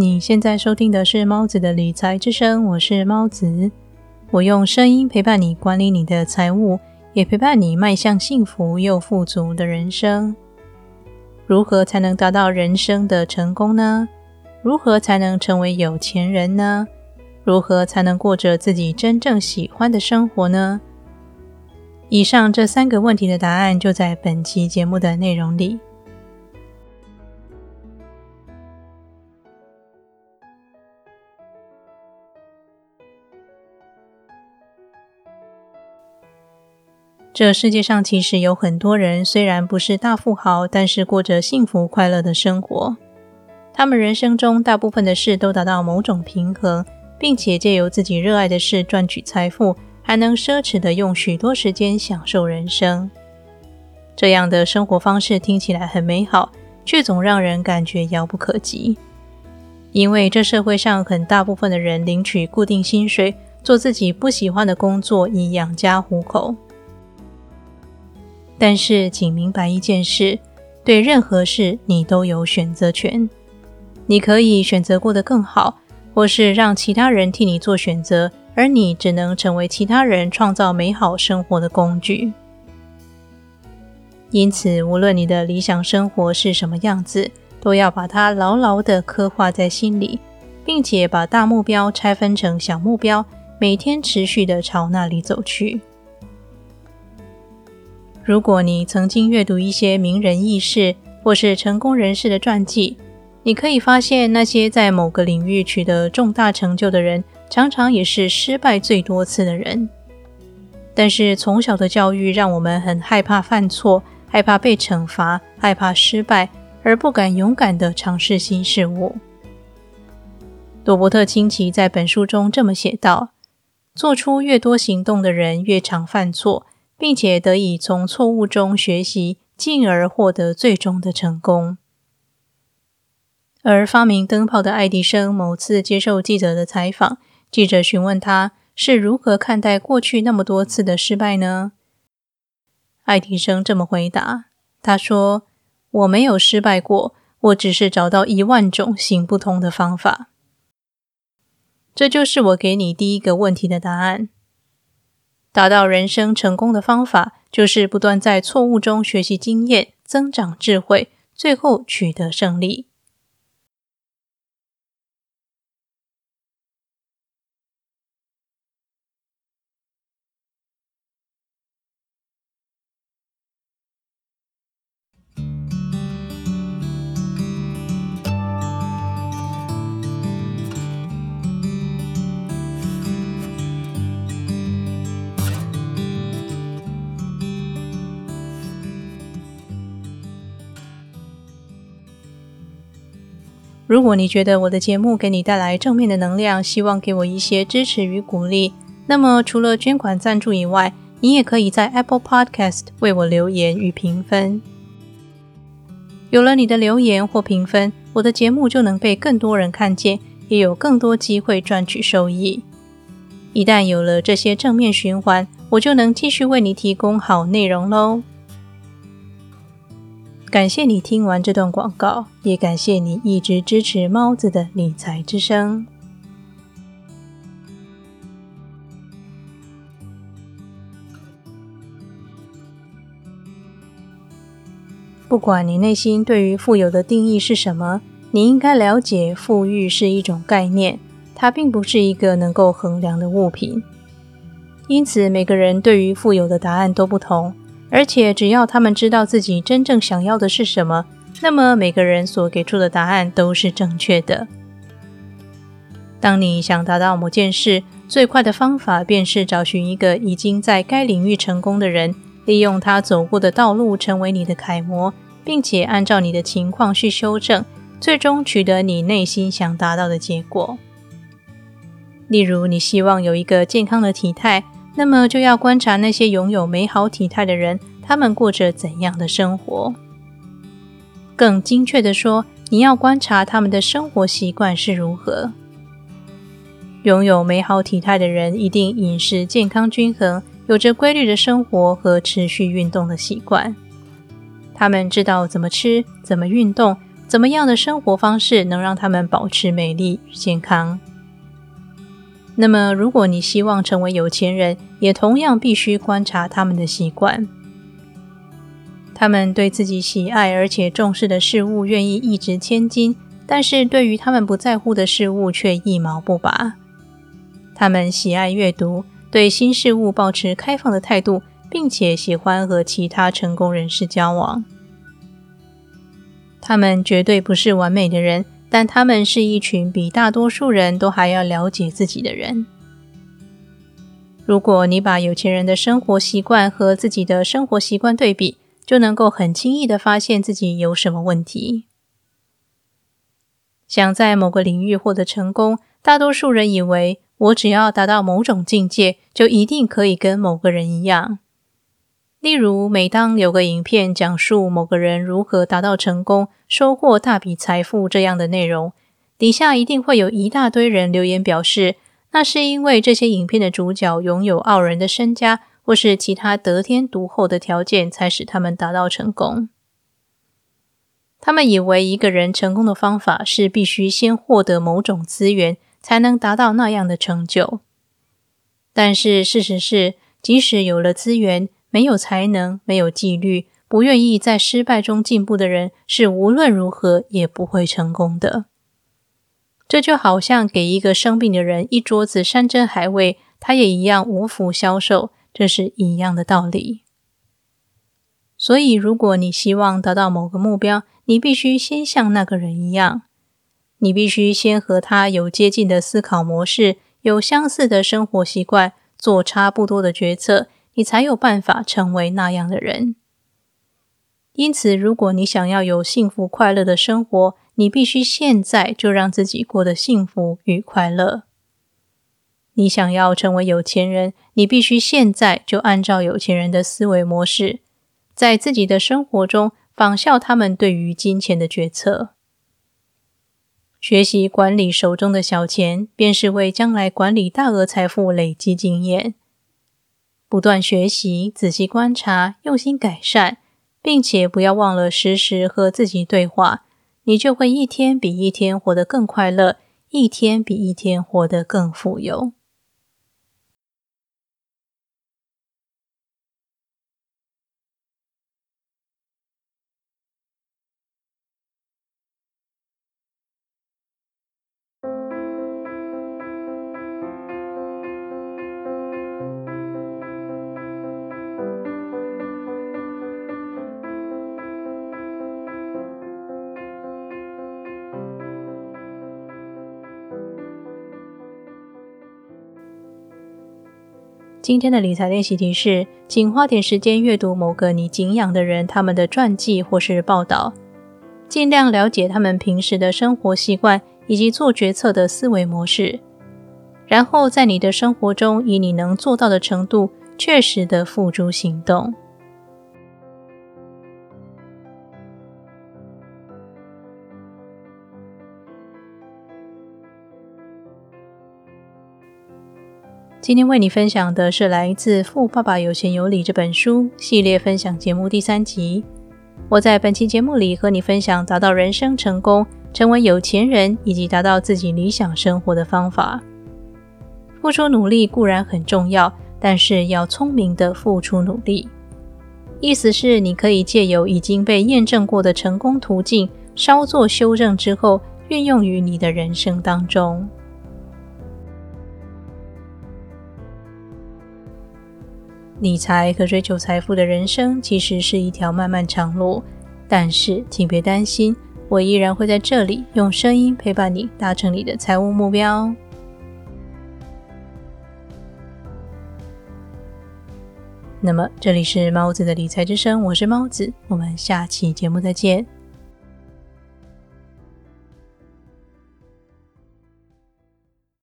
你现在收听的是猫子的理财之声，我是猫子。我用声音陪伴你管理你的财务，也陪伴你迈向幸福又富足的人生。如何才能达到人生的成功呢？如何才能成为有钱人呢？如何才能过着自己真正喜欢的生活呢？以上这三个问题的答案就在本期节目的内容里。这世界上其实有很多人，虽然不是大富豪，但是过着幸福快乐的生活。他们人生中大部分的事都达到某种平衡，并且借由自己热爱的事赚取财富，还能奢侈的用许多时间享受人生。这样的生活方式听起来很美好，却总让人感觉遥不可及。因为这社会上很大部分的人领取固定薪水，做自己不喜欢的工作，以养家糊口。但是，请明白一件事：对任何事，你都有选择权。你可以选择过得更好，或是让其他人替你做选择，而你只能成为其他人创造美好生活的工具。因此，无论你的理想生活是什么样子，都要把它牢牢地刻画在心里，并且把大目标拆分成小目标，每天持续地朝那里走去。如果你曾经阅读一些名人轶事或是成功人士的传记，你可以发现，那些在某个领域取得重大成就的人，常常也是失败最多次的人。但是从小的教育让我们很害怕犯错，害怕被惩罚，害怕失败，而不敢勇敢地尝试新事物。罗伯特清崎在本书中这么写道：“做出越多行动的人，越常犯错。”并且得以从错误中学习，进而获得最终的成功。而发明灯泡的爱迪生某次接受记者的采访，记者询问他是如何看待过去那么多次的失败呢？爱迪生这么回答：“他说，我没有失败过，我只是找到一万种行不通的方法。”这就是我给你第一个问题的答案。达到人生成功的方法，就是不断在错误中学习经验，增长智慧，最后取得胜利。如果你觉得我的节目给你带来正面的能量，希望给我一些支持与鼓励，那么除了捐款赞助以外，你也可以在 Apple Podcast 为我留言与评分。有了你的留言或评分，我的节目就能被更多人看见，也有更多机会赚取收益。一旦有了这些正面循环，我就能继续为你提供好内容喽。感谢你听完这段广告，也感谢你一直支持猫子的理财之声。不管你内心对于富有的定义是什么，你应该了解，富裕是一种概念，它并不是一个能够衡量的物品。因此，每个人对于富有的答案都不同。而且，只要他们知道自己真正想要的是什么，那么每个人所给出的答案都是正确的。当你想达到某件事，最快的方法便是找寻一个已经在该领域成功的人，利用他走过的道路成为你的楷模，并且按照你的情况去修正，最终取得你内心想达到的结果。例如，你希望有一个健康的体态。那么就要观察那些拥有美好体态的人，他们过着怎样的生活？更精确的说，你要观察他们的生活习惯是如何。拥有美好体态的人一定饮食健康均衡，有着规律的生活和持续运动的习惯。他们知道怎么吃、怎么运动、怎么样的生活方式能让他们保持美丽与健康？那么，如果你希望成为有钱人，也同样必须观察他们的习惯。他们对自己喜爱而且重视的事物愿意一掷千金，但是对于他们不在乎的事物却一毛不拔。他们喜爱阅读，对新事物保持开放的态度，并且喜欢和其他成功人士交往。他们绝对不是完美的人，但他们是一群比大多数人都还要了解自己的人。如果你把有钱人的生活习惯和自己的生活习惯对比，就能够很轻易的发现自己有什么问题。想在某个领域获得成功，大多数人以为。我只要达到某种境界，就一定可以跟某个人一样。例如，每当有个影片讲述某个人如何达到成功、收获大笔财富这样的内容，底下一定会有一大堆人留言表示，那是因为这些影片的主角拥有傲人的身家，或是其他得天独厚的条件，才使他们达到成功。他们以为一个人成功的方法是必须先获得某种资源。才能达到那样的成就。但是事实是，即使有了资源，没有才能，没有纪律，不愿意在失败中进步的人，是无论如何也不会成功的。这就好像给一个生病的人一桌子山珍海味，他也一样无福消受，这是一样的道理。所以，如果你希望达到某个目标，你必须先像那个人一样。你必须先和他有接近的思考模式，有相似的生活习惯，做差不多的决策，你才有办法成为那样的人。因此，如果你想要有幸福快乐的生活，你必须现在就让自己过得幸福与快乐。你想要成为有钱人，你必须现在就按照有钱人的思维模式，在自己的生活中仿效他们对于金钱的决策。学习管理手中的小钱，便是为将来管理大额财富累积经验。不断学习，仔细观察，用心改善，并且不要忘了时时和自己对话，你就会一天比一天活得更快乐，一天比一天活得更富有。今天的理财练习题是，请花点时间阅读某个你敬仰的人他们的传记或是报道，尽量了解他们平时的生活习惯以及做决策的思维模式，然后在你的生活中以你能做到的程度，确实的付诸行动。今天为你分享的是来自《富爸爸有钱有理》这本书系列分享节目第三集。我在本期节目里和你分享达到人生成功、成为有钱人以及达到自己理想生活的方法。付出努力固然很重要，但是要聪明的付出努力。意思是你可以借由已经被验证过的成功途径，稍作修正之后，运用于你的人生当中。理财和追求财富的人生其实是一条漫漫长路，但是请别担心，我依然会在这里用声音陪伴你，达成你的财务目标。那么，这里是猫子的理财之声，我是猫子，我们下期节目再见。